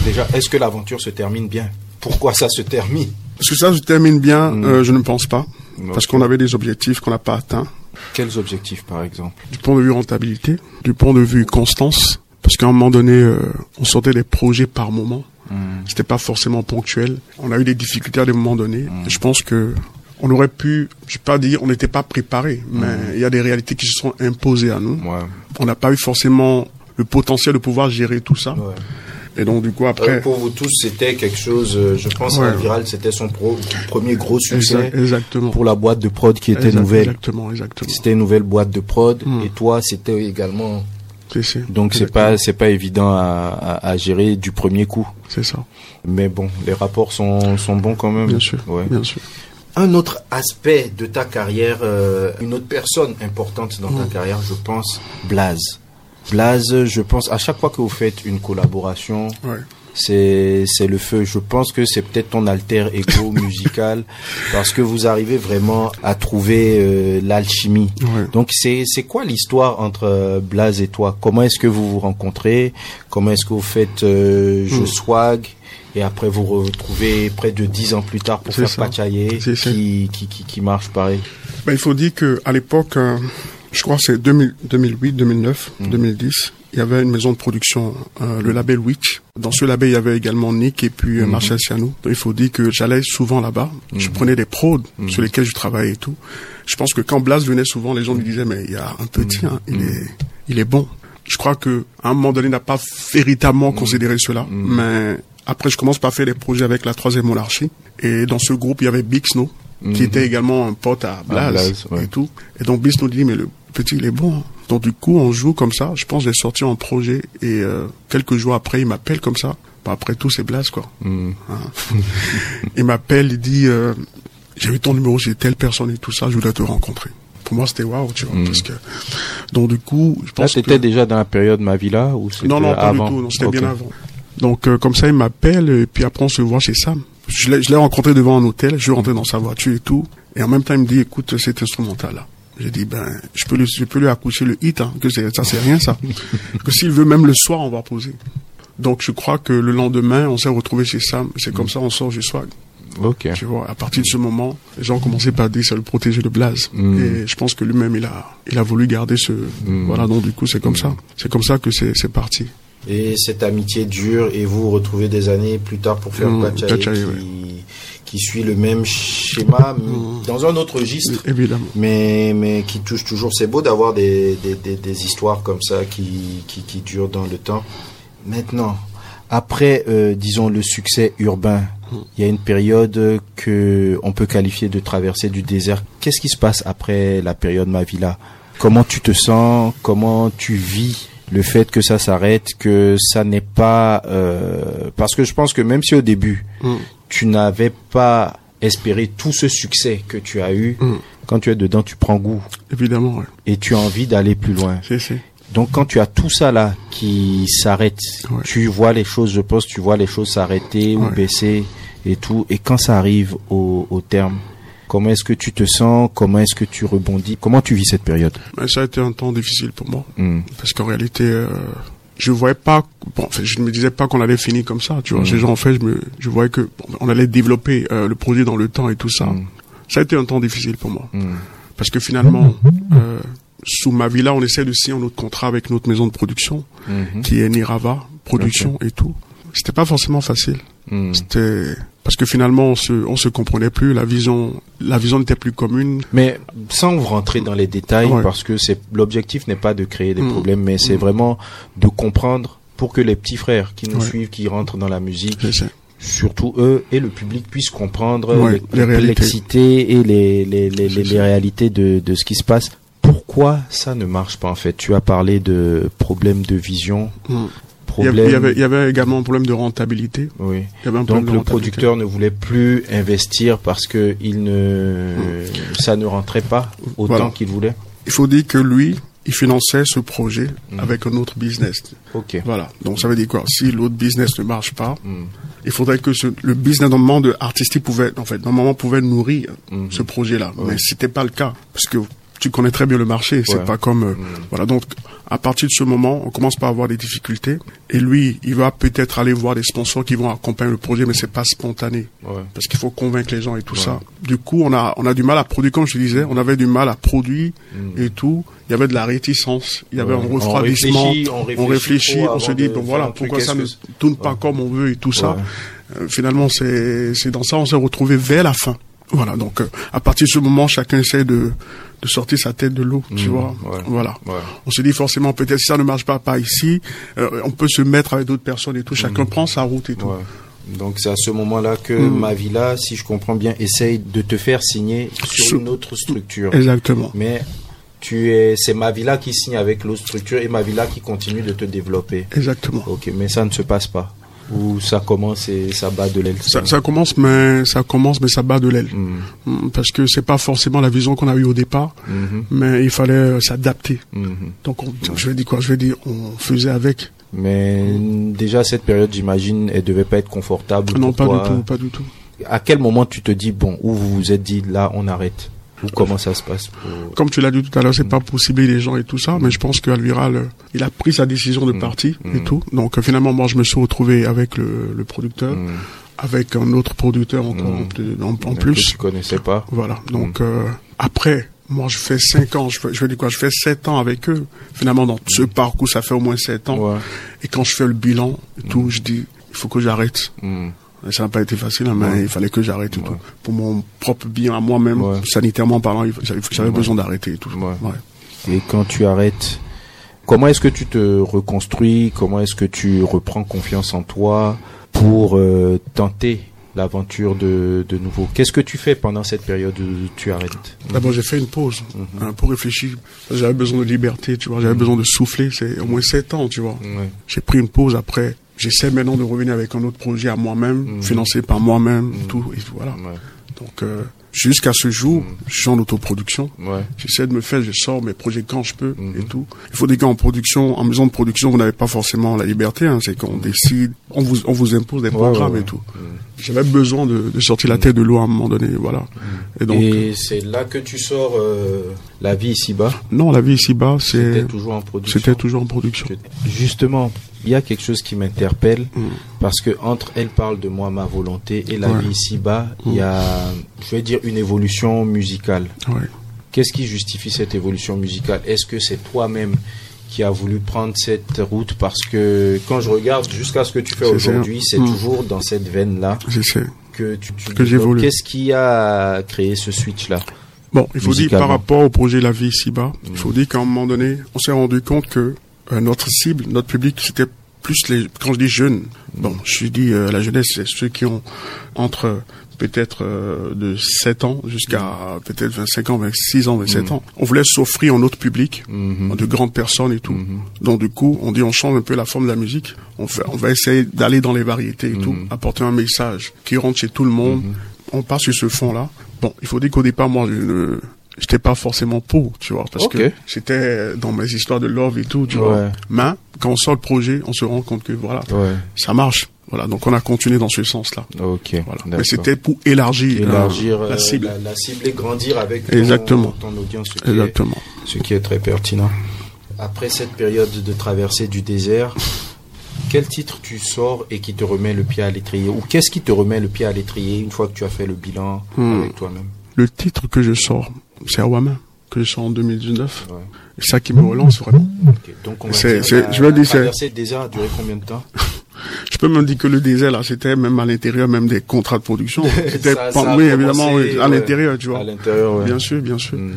Déjà, est-ce que l'aventure se termine bien? Pourquoi ça se termine? Parce que ça se termine bien, Mm. euh, je ne pense pas. Parce qu'on avait des objectifs qu'on n'a pas atteints. Quels objectifs, par exemple? Du point de vue rentabilité, du point de vue constance. Parce qu'à un moment donné, euh, on sortait des projets par moment. C'était pas forcément ponctuel. On a eu des difficultés à des moments donnés. Et Je pense que on aurait pu, je vais pas dire, on n'était pas préparé, mais il y a des réalités qui se sont imposées à nous. Ouais. On n'a pas eu forcément le potentiel de pouvoir gérer tout ça. ouais. Et donc du coup Euh, après, pour vous tous, c'était quelque chose, euh, je pense, Ouais. Viral, c'était son pro- premier gros succès Exact- exactement. pour la boîte de prod qui était nouvelle. Exactement, exactement. C'était une nouvelle boîte de prod Mm. et toi, c'était également. Donc c'est pas c'est pas évident à, à, à gérer du premier coup. C'est ça, Mais bon, les rapports sont, sont bons quand même. bien sûr, Ouais. bien sûr. Un autre aspect de ta carrière, euh, une autre personne importante dans ta Mm. carrière, je pense, Blaze. Blaze, je pense, à chaque fois que vous faites une collaboration, Ouais. c'est c'est le feu. Je pense que c'est peut-être ton alter ego <laughs> musical parce que vous arrivez vraiment à trouver euh, l'alchimie. Ouais. Donc c'est c'est quoi l'histoire entre euh, Blaze et toi? Comment est-ce que vous vous rencontrez? Comment est-ce que vous faites euh, Je Mm. swag? Et après, vous retrouvez près de dix ans plus tard pour C'est faire. Pachaye, qui, qui, qui, qui marche pareil? Ben, il faut dire que à l'époque, je crois que c'est 2000 2008, 2009, 2010, il y avait une maison de production, euh, le label Witch. Dans ce label, il y avait également Nick et puis euh, Marcel Sianou. Il faut dire que j'allais souvent là-bas. Je prenais des prods sur lesquels je travaillais et tout. Je pense que quand Blas venait souvent, les gens lui disaient, mais il y a un petit, hein, il est, il est bon. Je crois que à un moment donné, il n'a pas véritablement considéré cela, mais après, je commence par faire des projets avec la troisième monarchie. Et dans ce groupe, il y avait Bixno, qui était également un pote à Blas, Blas, ouais. et tout. Et donc Bix nous dit, mais le petit, il est bon. hein. Donc du coup, on joue comme ça. Je pense que j'ai sorti un projet et euh, quelques jours après, il m'appelle comme ça. Bah, après tout, c'est Blas, quoi. Hein. <laughs> il m'appelle, il dit, euh, j'ai vu ton numéro chez telle personne et tout ça, je voudrais te rencontrer. Pour moi, c'était waouh, tu vois. Parce que... Donc du coup, je Là, pense t'étais que... déjà dans la période Mavila ou c'était Non, non, pas avant du tout. Non, c'était bien avant. Donc, euh, comme ça, il m'appelle, et puis après, on se voit chez Sam. Je l'ai je l'ai rencontré devant un hôtel, je suis rentré dans sa voiture et tout. Et en même temps, il me dit, écoute, cet instrumental-là. J'ai dit, ben, je peux lui, je peux lui accoucher le hit, hein, que c'est- ça, c'est rien, ça. que s'il veut, même le soir, on va poser. Donc, je crois que le lendemain, on s'est retrouvé chez Sam. C'est comme ça, on sort du swag. Ok. Tu vois, à partir de ce moment, les gens commençaient par dire c'est le protéger de Blaze. Et je pense que lui-même, il a, il a voulu garder ce, voilà, donc du coup, c'est comme ça. C'est comme ça que c'est, c'est parti. Et cette amitié dure et vous vous retrouvez des années plus tard pour faire Mmh, Pachaye Pachaye, qui, ouais. Qui suit le même schéma <laughs> dans un autre registre. Évidemment. Mais, mais qui touche toujours. C'est beau d'avoir des, des, des, des histoires comme ça qui, qui, qui durent dans le temps. Maintenant, après, euh, disons, le succès urbain, il y a une période que on peut qualifier de traversée du désert. Qu'est-ce qui se passe après la période Mavila Comment tu te sens? Comment tu vis le fait que ça s'arrête, que ça n'est pas... euh, parce que je pense que même si au début, Mm. Tu n'avais pas espéré tout ce succès que tu as eu, Mm. quand tu es dedans, tu prends goût Évidemment, ouais. et tu as envie d'aller plus loin. C'est, c'est. Donc quand tu as tout ça là qui s'arrête, Ouais. tu vois les choses, je pense, tu vois les choses s'arrêter ou baisser et tout. Et quand ça arrive au, au terme, comment est-ce que tu te sens? Comment est-ce que tu rebondis? Comment tu vis cette période? Mais ça a été un temps difficile pour moi. Hmm. Parce qu'en réalité, euh, je voyais pas, bon, je ne me disais pas qu'on allait finir comme ça, tu vois. Mm. Ces gens, en fait, je me, je voyais que, bon, on allait développer euh, le projet dans le temps et tout ça. Mm. Ça a été un temps difficile pour moi. Hmm. Parce que finalement, euh, sous ma vie là, on essaie de signer notre contrat avec notre maison de production, Mhm. qui est Nirava Production et tout. C'était pas forcément facile. C'était parce que finalement, on se, on se comprenait plus. La vision, la vision n'était plus commune. Mais sans vous rentrer dans les détails, Ouais. parce que c'est l'objectif n'est pas de créer des Mm. problèmes, mais c'est vraiment de comprendre pour que les petits frères qui nous Ouais. suivent, qui rentrent dans la musique, surtout eux et le public puissent comprendre Ouais, les les complexités et les, les, les, les, les réalités de, de ce qui se passe. Pourquoi ça ne marche pas en fait? Tu as parlé de problèmes de vision, Mm. Il y, avait, il, y avait, il y avait également un problème de rentabilité. Oui. Il y avait un problème Donc le producteur ne voulait plus investir parce que il ne ça ne rentrait pas autant Voilà. qu'il voulait. Il faut dire que lui, il finançait ce projet Mm. avec un autre business. Ok. Voilà. Donc ça veut dire quoi? Si l'autre business ne marche pas, Mm. il faudrait que ce, le business normalement de artistique pouvait, en fait, normalement pouvait nourrir ce projet-là. Mais c'était pas le cas parce que tu connais très bien le marché. C'est Ouais. pas comme euh, voilà. Donc à partir de ce moment, on commence par avoir des difficultés. Et lui, il va peut-être aller voir des sponsors qui vont accompagner le projet, mais c'est pas spontané Ouais. parce qu'il faut convaincre les gens et tout ça. Du coup, on a on a du mal à produire, comme je te disais, on avait du mal à produire et tout. Il y avait de la réticence, il y avait Mm. Ouais. un On refroidissement. réfléchit, on réfléchit réfléchit, trop on se dit bon voilà pourquoi ça ne tourne pas comme on veut et tout ça. Euh, finalement, c'est c'est dans ça on s'est retrouvé vers la fin. Voilà, donc euh, à partir de ce moment, chacun essaie de de sortir sa tête de l'eau, tu vois. ouais. Voilà. Ouais. On se dit forcément peut-être si ça ne marche pas pas ici, euh, on peut se mettre avec d'autres personnes et tout. Chacun prend sa route et tout. Ouais. Donc c'est à ce moment-là que Mm. Mavila, si je comprends bien, essaye de te faire signer sur Sur- une autre structure. Exactement. Mais tu es, c'est Mavila qui signe avec l'autre structure et Mavila qui continue de te développer. Exactement. Ok, mais ça ne se passe pas. Ou ça commence et ça bat de l'aile. Ça, ça commence, mais ça commence, mais ça bat de l'aile. Mm. Mm, Parce que c'est pas forcément la vision qu'on a eue au départ, Mhm. mais il fallait euh, s'adapter. Mhm. Donc, on- je vais dire quoi? Je vais dire, on faisait avec. Mais déjà cette période, j'imagine, elle devait pas être confortable. non, pour pas toi. du tout, pas du tout. À quel moment tu te dis bon, où vous vous êtes dit là, on arrête? Ou comment ça se passe pour... Comme tu l'as dit tout à l'heure, c'est pas pour cibler les gens et tout ça, mais je pense qu'Alviral, euh, il a pris sa décision de partir et tout. Donc euh, finalement, moi, je me suis retrouvé avec le, le producteur, avec un autre producteur encore en plus- en, que tu connaissais pas Voilà. Donc euh, après, moi, je fais cinq ans. Je, fais- je vais dire quoi Je fais sept ans avec eux. Finalement, dans ce parcours, ça fait au moins sept ans. Ouais. Et quand je fais le bilan et tout, je dis, il faut que j'arrête. Hmm. Ça n'a pas été facile, hein, mais il fallait que j'arrête tout. Pour mon propre bien à moi-même, Ouais. sanitairement parlant, j'avais besoin d'arrêter et tout. Ouais. Ouais. Et quand tu arrêtes, comment est-ce que tu te reconstruis? Comment est-ce que tu reprends confiance en toi pour euh, tenter l'aventure de, de nouveau? Qu'est-ce que tu fais pendant cette période où tu arrêtes? D'abord, j'ai fait une pause Mhm. hein, pour réfléchir. J'avais besoin de liberté, tu vois. J'avais besoin de souffler. C'est au moins sept ans, tu vois. Ouais. J'ai pris une pause après. J'essaie maintenant de revenir avec un autre projet à moi-même, financé par moi-même, et tout. Et voilà. Ouais. Donc, euh, jusqu'à ce jour, je suis en autoproduction. Ouais. J'essaie de me faire, je sors mes projets quand je peux et tout. Il faut dire qu'en production, en maison de production, vous n'avez pas forcément la liberté. Hein, c'est qu'on décide, on vous, on vous impose des programmes ouais, et tout. J'avais besoin de, de sortir la tête de l'eau à un moment donné, voilà. Et donc, Et c'est là que tu sors euh, La vie ici-bas? Non, la vie ici-bas, c'est, C'était toujours en production c'était toujours en production. Justement, il y a quelque chose qui m'interpelle Mm. Parce que entre Elle parle de moi, ma volonté et La Ouais. vie ici-bas, il y a, je vais dire, une évolution musicale. Ouais. Qu'est-ce qui justifie cette évolution musicale? Est-ce que c'est toi-même qui as voulu prendre cette route? Parce que quand je regarde jusqu'à ce que tu fais aujourd'hui, c'est Mm. toujours dans cette veine-là que tu, tu Que j'évolue. Qu'est-ce qui a créé ce switch-là Bon, il faut dire par rapport au projet La vie ici-bas, il faut dire qu'à un moment donné, on s'est rendu compte que euh, notre cible, notre public, c'était plus les, quand je dis jeunes, bon, je dis euh, la jeunesse, c'est ceux qui ont entre peut-être euh, de 7 ans jusqu'à peut-être 25 ans, 26 ans, 27 ans. On voulait s'offrir un autre public, de grandes personnes et tout. Donc du coup, on dit on change un peu la forme de la musique. On, fait, on va essayer d'aller dans les variétés et tout, apporter un message qui rentre chez tout le monde. On part sur ce fond-là. Bon, il faut dire qu'au départ, moi, je ne j'étais pas forcément pour, tu vois, parce que j'étais dans mes histoires de love et tout, tu Ouais. vois. Mais quand on sort le projet, on se rend compte que voilà, Ouais. ça marche. Voilà, donc on a continué dans ce sens-là. Ok. Voilà. Mais c'était pour élargir, euh, élargir euh, la cible. la, la cible et grandir avec ton, Exactement. ton audience, ce qui, est, Exactement. ce qui est très pertinent. Après cette période de traversée du désert, quel titre tu sors et qui te remet le pied à l'étrier? Ou qu'est-ce qui te remet le pied à l'étrier une fois que tu as fait le bilan Hmm. avec toi-même? Le titre que je sors, c'est Awama, que je sors en 2019. Ouais. C'est ça qui me relance vraiment. Ok, Donc on va C'est- dire, c'est- la- je veux dire, c'est- traversée du désert a duré combien de temps <laughs> Je peux même dire que le désert, là, c'était même à l'intérieur même des contrats de production. <laughs> C'était, Ça- pas- ça oui, évidemment, oui, à ouais. l'intérieur, tu vois. À l'intérieur, ouais. Bien sûr, bien sûr. Mm.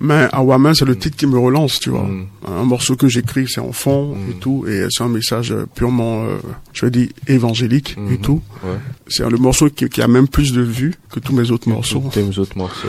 Mais Awama, c'est le titre qui me relance, tu vois. Mm. Un morceau que j'écris, c'est en fond et tout, et c'est un message purement, euh, je vais dire, évangélique et Mhm. tout. Ouais. C'est le morceau qui, qui a même plus de vues que tous mes autres morceaux. Tous tes autres morceaux.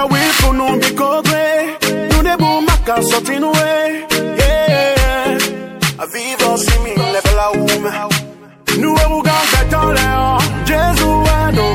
And I wait for no be kogwe. No de buma ka sotin way. Yeah. A vivo si mi level a uma. Nous avons gagné en l'air. Jésus est non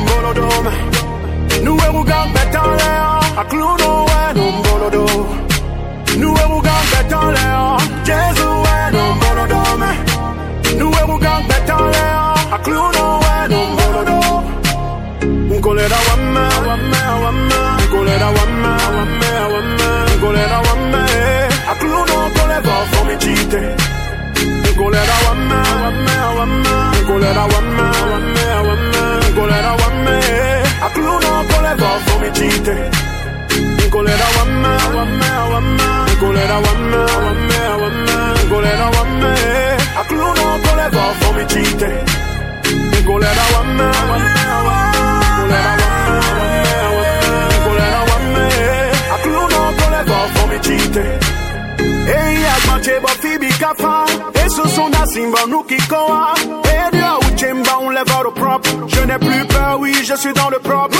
that I want me, want me, I want me. Nico that I want me. I clue no call it off for me cheating. Nico that I want me, I want me, I want me. Nico that I want me, I want me, I want me. Nico that I want me. I clue no call it for me cheating. Nico that I want me, I want me, I want me. Nico that I want me, I want me, I want me. Nico that I want me. I clue no call it for me cheating. Ei, agbache bo fibi kafa, eso sunda simba nuki koa. Chimba, on lève au propre. Je n'ai plus peur, oui, je suis dans le propre.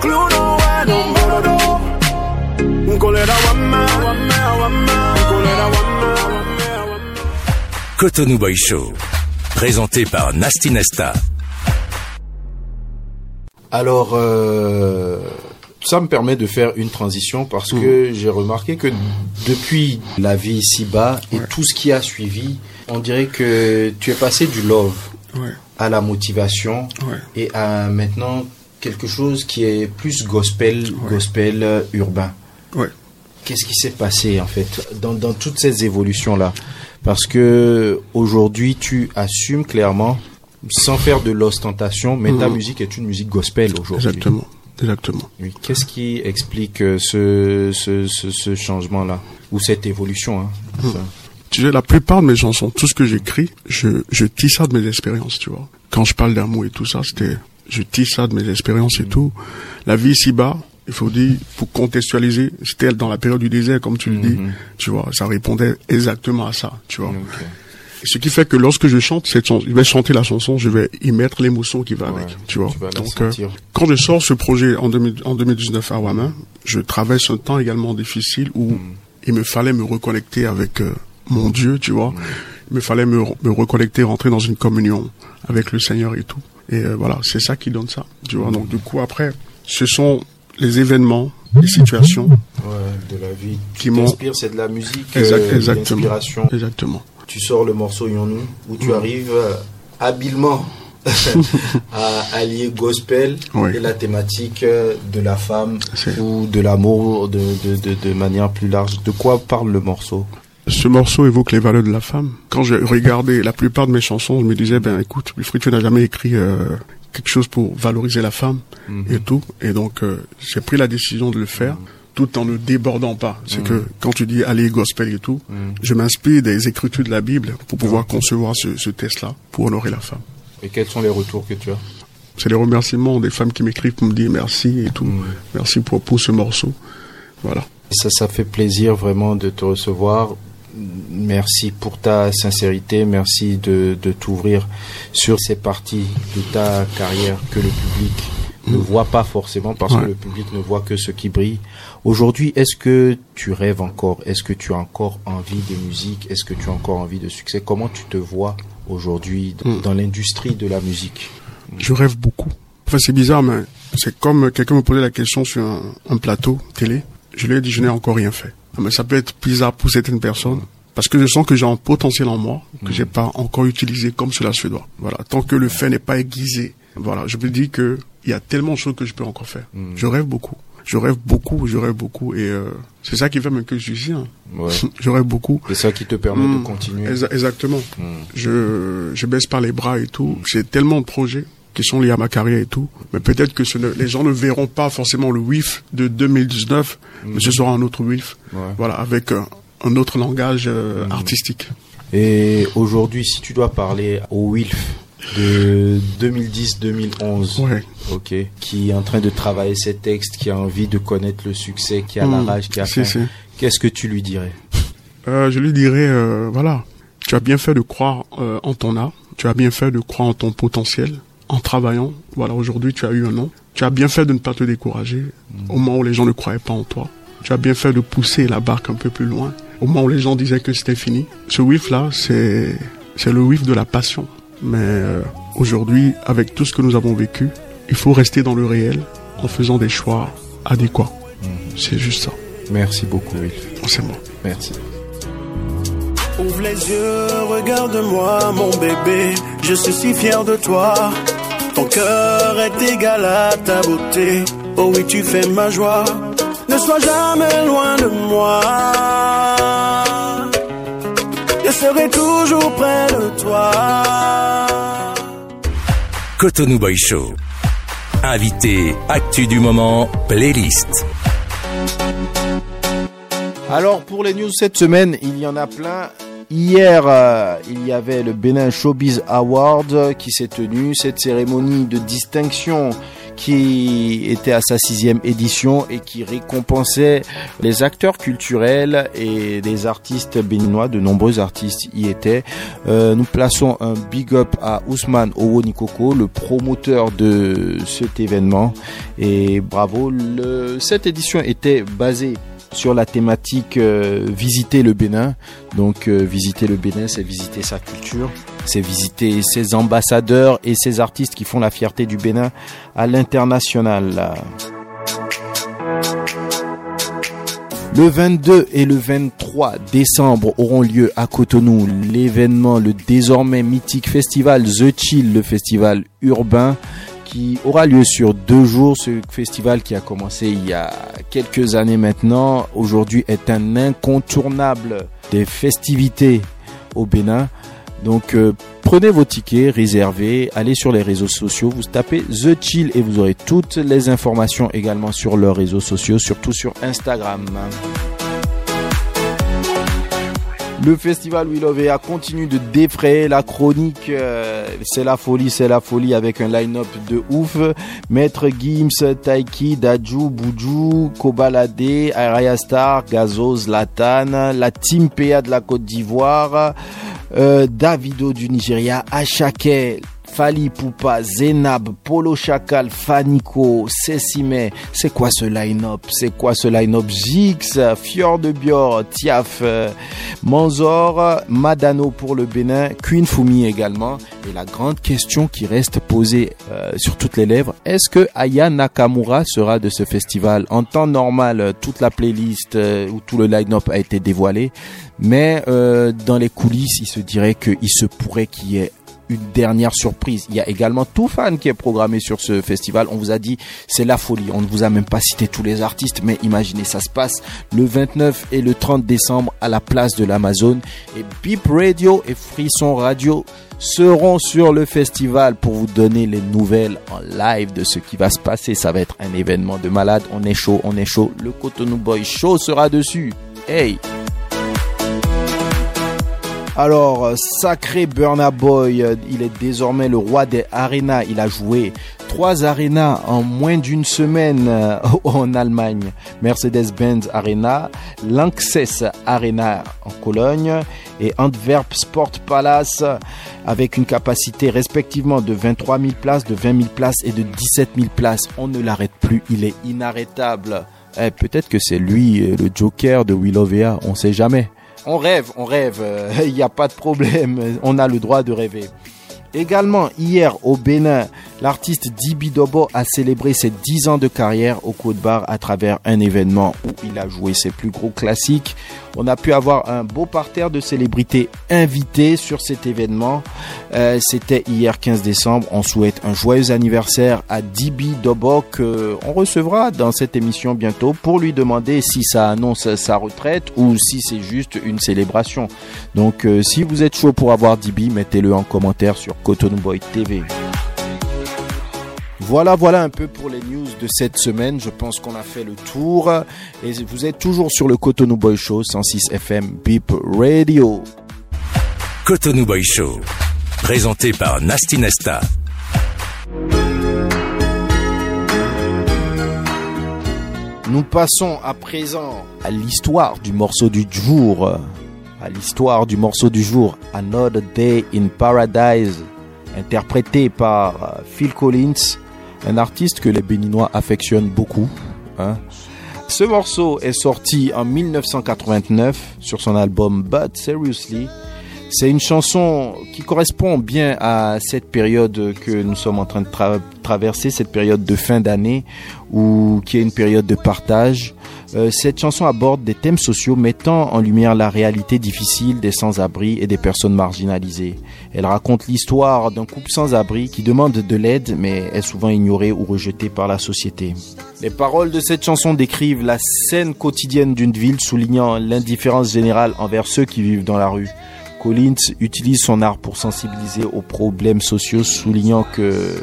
Clue no Cotonou Boy Show. Présenté par Nasty Nesta. Alors, euh, ça me permet de faire une transition parce que j'ai remarqué que depuis la vie ici-bas et tout ce qui a suivi, on dirait que tu es passé du love Ouais. à la motivation Ouais. et à maintenant quelque chose qui est plus gospel, gospel euh, urbain. Ouais. Qu'est-ce qui s'est passé en fait dans, dans toutes ces évolutions là Parce que aujourd'hui tu assumes clairement, sans faire de l'ostentation, mais ta Mhm. musique est une musique gospel aujourd'hui. Exactement. Exactement. Oui. Qu'est-ce qui explique euh, ce, ce, ce, ce changement là ou cette évolution hein? Ça. Tu sais, la plupart de mes chansons, tout ce que j'écris, je, je tisse ça de mes expériences, tu vois. Quand je parle d'amour et tout ça, c'était, je tisse ça de mes expériences et tout. La vie ici-bas, il faut dire, faut contextualiser, c'était dans la période du désert, comme tu le dis, Mhm. tu vois. Ça répondait exactement à ça, tu vois. Ce qui fait que lorsque je chante cette chanson, je vais chanter la chanson, je vais y mettre l'émotion qui va Ouais, avec, tu vois. tu Donc, euh, quand je sors ce projet en, 2000 en 2019 à Ouamin, je traverse un temps également difficile où Mm. il me fallait me reconnecter avec euh, mon Dieu, tu vois. Il me fallait me, me reconnecter, rentrer dans une communion avec le Seigneur et tout. Et euh, voilà, c'est ça qui donne ça, tu vois. Donc du coup, après, ce sont les événements, les situations. Ouais, de la vie. Qui m'inspire, c'est de la musique, Exact- euh, exactement. l'inspiration. Exactement. Tu sors le morceau Yonou où tu Mm. arrives euh, habilement <laughs> à allier gospel Oui. et la thématique euh, de la femme ou de l'amour de, de, de, de manière plus large. De quoi parle le morceau? Ce morceau évoque les valeurs de la femme. Quand j'ai regardé la plupart de mes chansons, je me disais, ben écoute, Wilfried, tu n'as jamais écrit euh, quelque chose pour valoriser la femme et tout. Et donc, euh, j'ai pris la décision de le faire tout en ne débordant pas. C'est que quand tu dis aller gospel et tout, je m'inspire des écritures de la Bible pour pouvoir concevoir ce, ce texte-là pour honorer la femme. Et quels sont les retours que tu as? C'est les remerciements des femmes qui m'écrivent pour me dire merci et tout. Merci pour, pour ce morceau. Voilà. Ça, ça fait plaisir vraiment de te recevoir. Merci pour ta sincérité. Merci de, de t'ouvrir sur ces parties de ta carrière que le public ne voit pas forcément parce que le public ne voit que ce qui brille. Aujourd'hui, est-ce que tu rêves encore? Est-ce que tu as encore envie de musique? Est-ce que tu as encore envie de succès? Comment tu te vois aujourd'hui dans, Mm. dans l'industrie de la musique? Je rêve beaucoup. Enfin, c'est bizarre, mais c'est comme quelqu'un me posait la question sur un, un plateau télé. Je lui ai dit, je n'ai encore rien fait. Mais ça peut être bizarre pour certaines personnes. Parce que je sens que j'ai un potentiel en moi que j'ai pas encore utilisé comme cela se doit. Voilà. Tant que le fait n'est pas aiguisé. Voilà. Je me dis que il y a tellement de choses que je peux encore faire. Je rêve beaucoup. Je rêve beaucoup, je rêve beaucoup. Et euh, c'est ça qui fait même que je suis ici. hein. Ouais. <laughs> je rêve beaucoup. C'est ça qui te permet de Mm. continuer. Exa- exactement. Mm. Je, je baisse pas les bras et tout. J'ai tellement de projets qui sont liés à ma carrière et tout. Mais peut-être que ce ne- les gens ne verront pas forcément le WIF de 2019, mais ce sera un autre WIF. Ouais. Voilà, avec un, un autre langage euh, artistique. Et aujourd'hui, si tu dois parler au Wilf de 2010-2011, Ouais. ok, qui est en train de travailler ses textes, qui a envie de connaître le succès, qui a la Mm. rage, qui a Si, qu'est-ce que tu lui dirais? Euh, je lui dirais, euh, voilà, tu as bien fait de croire euh, en ton art, tu as bien fait de croire en ton potentiel, en travaillant. Voilà, aujourd'hui, tu as eu un nom. Tu as bien fait de ne pas te décourager au moment où les gens ne croyaient pas en toi. Tu as bien fait de pousser la barque un peu plus loin au moment où les gens disaient que c'était fini. Ce whiff-là, c'est c'est le whiff de la passion. Mais euh, aujourd'hui, avec tout ce que nous avons vécu, il faut rester dans le réel en faisant des choix adéquats. C'est juste ça. Merci beaucoup, Wilf. C'est moi. Merci. Ouvre les yeux, regarde-moi, mon bébé. Je suis si fier de toi. Ton cœur est égal à ta beauté. Oh oui, tu fais ma joie. Ne sois jamais loin de moi. Je serai toujours près de toi. Cotonou Boy Show. Invité, actu du moment, playlist. Alors pour les news cette semaine, il y en a plein. Hier, euh, il y avait le Benin Showbiz Award qui s'est tenu, cette cérémonie de distinction qui était à sa sixième édition et qui récompensait les acteurs culturels et des artistes béninois. De nombreux artistes y étaient. Euh, nous plaçons un big up à Ousmane Owonikoko, le promoteur de cet événement. Et bravo, cette édition était basée sur la thématique euh, visiter le Bénin. Donc euh, visiter le Bénin, c'est visiter sa culture, c'est visiter ses ambassadeurs et ses artistes qui font la fierté du Bénin à l'international. Le 22 et le 23 décembre auront lieu à Cotonou l'événement, le désormais mythique festival The Chill, le festival urbain qui aura lieu sur deux jours. Ce festival qui a commencé il y a quelques années maintenant, aujourd'hui est un incontournable des festivités au Bénin. Donc euh, prenez vos tickets, réservez, allez sur les réseaux sociaux, vous tapez The Chill et vous aurez toutes les informations également sur leurs réseaux sociaux, surtout sur Instagram. Le festival We Love Ea continue de défrayer la chronique. euh, c'est la folie, c'est la folie avec un line-up de ouf. Maître Gims, Taiki, Daju, Buju, Kobalade, Araya Star, Gazo, Zlatan, la Team PA de la Côte d'Ivoire, euh, Davido du Nigeria, Ashake, Fali Poupa, Zenab, Polo Chacal, Fanico, Sessime. C'est quoi ce line-up? C'est quoi ce line-up? Jix, Fjord de Bior, Tiaf, Manzor, Madano pour le Bénin, Queen Fumi également. Et la grande question qui reste posée euh, sur toutes les lèvres, est-ce que Aya Nakamura sera de ce festival? En temps normal, euh, toute la playlist euh, ou tout le line-up a été dévoilé. Mais dans les coulisses, il se dirait qu'il se pourrait qu'il y ait une dernière surprise. Il y a également tout fan qui est programmé sur ce festival. On vous a dit, c'est la folie. On ne vous a même pas cité tous les artistes, mais imaginez, ça se passe le 29 et le 30 décembre à la place de l'Amazon. Et Beep Radio et Frisson Radio seront sur le festival pour vous donner les nouvelles en live de ce qui va se passer. Ça va être un événement de malade. On est chaud, on est chaud. Le Cotonou Boy Show sera dessus. Hey! Alors, euh, sacré Burna Boy, euh, il est désormais le roi des arénas. Il a joué trois arénas en moins d'une semaine euh, <laughs> en Allemagne. Mercedes-Benz Arena, Lanxess Arena en Cologne et Antwerp Sport Palace avec une capacité respectivement de 23 000 places, de 20 000 places et de 17 000 places. On ne l'arrête plus, il est inarrêtable. Eh, Peut-être que c'est lui le Joker de Willovea, on sait jamais. On rêve, on rêve, <laughs> il n'y a pas de problème, on a le droit de rêver. Également, hier au Bénin, l'artiste Dibi Dobo a célébré ses 10 ans de carrière au Côte Bar à travers un événement où il a joué ses plus gros classiques. On a pu avoir un beau parterre de célébrités invitées sur cet événement. Euh, C'était hier 15 décembre. On souhaite un joyeux anniversaire à Dibi Dobo que on recevra dans cette émission bientôt pour lui demander si ça annonce sa retraite ou si c'est juste une célébration. Donc euh, si vous êtes chaud pour avoir Dibi, mettez-le en commentaire sur Cotonou Boy TV. Voilà, voilà un peu pour les news de cette semaine. Je pense qu'on a fait le tour. Et vous êtes toujours sur le Cotonou Boy Show 106 FM Beep Radio. Cotonou Boy Show. Présenté par Nasty Nesta. Nous passons à présent à l'histoire du morceau du jour. L'histoire du morceau du jour, Another Day in Paradise, interprété par euh, Phil Collins, un artiste que les Béninois affectionnent beaucoup. hein. Ce morceau est sorti en 1989 sur son album But Seriously. C'est une chanson qui correspond bien à cette période que nous sommes en train de tra- traverser, cette période de fin d'année, ou qui est une période de partage. Euh, cette chanson aborde des thèmes sociaux mettant en lumière la réalité difficile des sans-abri et des personnes marginalisées. Elle raconte l'histoire d'un couple sans-abri qui demande de l'aide mais est souvent ignoré ou rejeté par la société. Les paroles de cette chanson décrivent la scène quotidienne d'une ville soulignant l'indifférence générale envers ceux qui vivent dans la rue. Collins utilise son art pour sensibiliser aux problèmes sociaux, soulignant que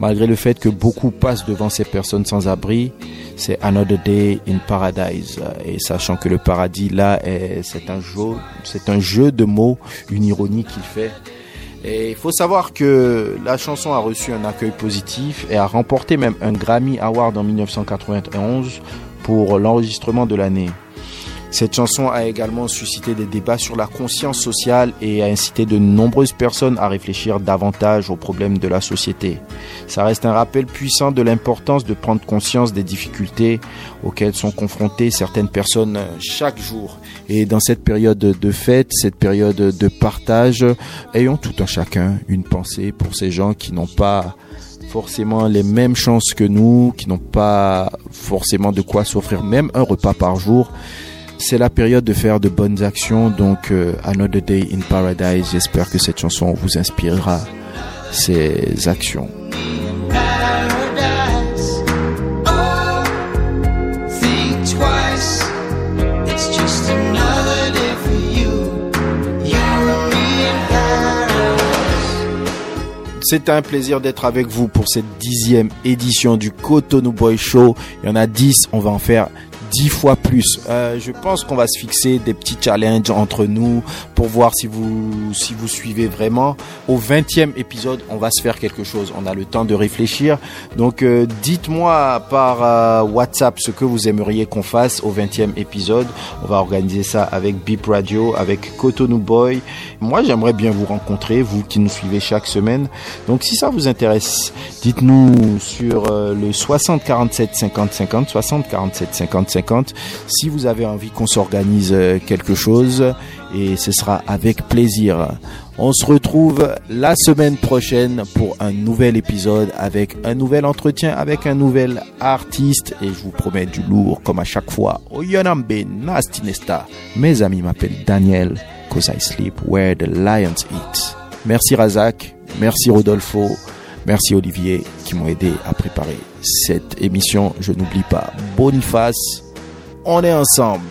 malgré le fait que beaucoup passent devant ces personnes sans abri, c'est Another Day in Paradise. Et sachant que le paradis là, est- c'est un jeu, c'est un jeu de mots, une ironie qu'il fait. Et il faut savoir que la chanson a reçu un accueil positif et a remporté même un Grammy Award en 1991 pour l'enregistrement de l'année. Cette chanson a également suscité des débats sur la conscience sociale et a incité de nombreuses personnes à réfléchir davantage aux problèmes de la société. Ça reste un rappel puissant de l'importance de prendre conscience des difficultés auxquelles sont confrontées certaines personnes chaque jour. Et dans cette période de fête, cette période de partage, ayons tout un chacun une pensée pour ces gens qui n'ont pas forcément les mêmes chances que nous, qui n'ont pas forcément de quoi s'offrir même un repas par jour. C'est la période de faire de bonnes actions, donc euh, Another Day in Paradise, j'espère que cette chanson vous inspirera ces actions. Oh. C'est un plaisir d'être avec vous pour cette dixième édition du Cotonou Boy Show. Il y en a dix, on va en faire dix fois plus. Euh, je pense qu'on va se fixer des petits challenges entre nous pour voir si vous si vous suivez vraiment. Au 20e épisode, on va se faire quelque chose. On a le temps de réfléchir. Donc euh, dites-moi par euh, WhatsApp ce que vous aimeriez qu'on fasse au 20e épisode. On va organiser ça avec Beep Radio, avec Cotonou Boy. Moi, j'aimerais bien vous rencontrer, vous qui nous suivez chaque semaine. Donc si ça vous intéresse, dites-nous sur le 60 47 50 50 60 47 50 50 si vous avez envie qu'on s'organise euh, quelque chose et ce sera avec plaisir. On se retrouve la semaine prochaine pour un nouvel épisode avec un nouvel entretien avec un nouvel artiste et je vous promets du lourd comme à chaque fois. Oyonambe Nasty Nesta. Mes amis m'appellent Daniel cause I sleep where the lions eat. Merci Razak, merci Rodolfo, merci Olivier qui m'ont aidé à préparer cette émission. Je n'oublie pas Boniface. On est ensemble.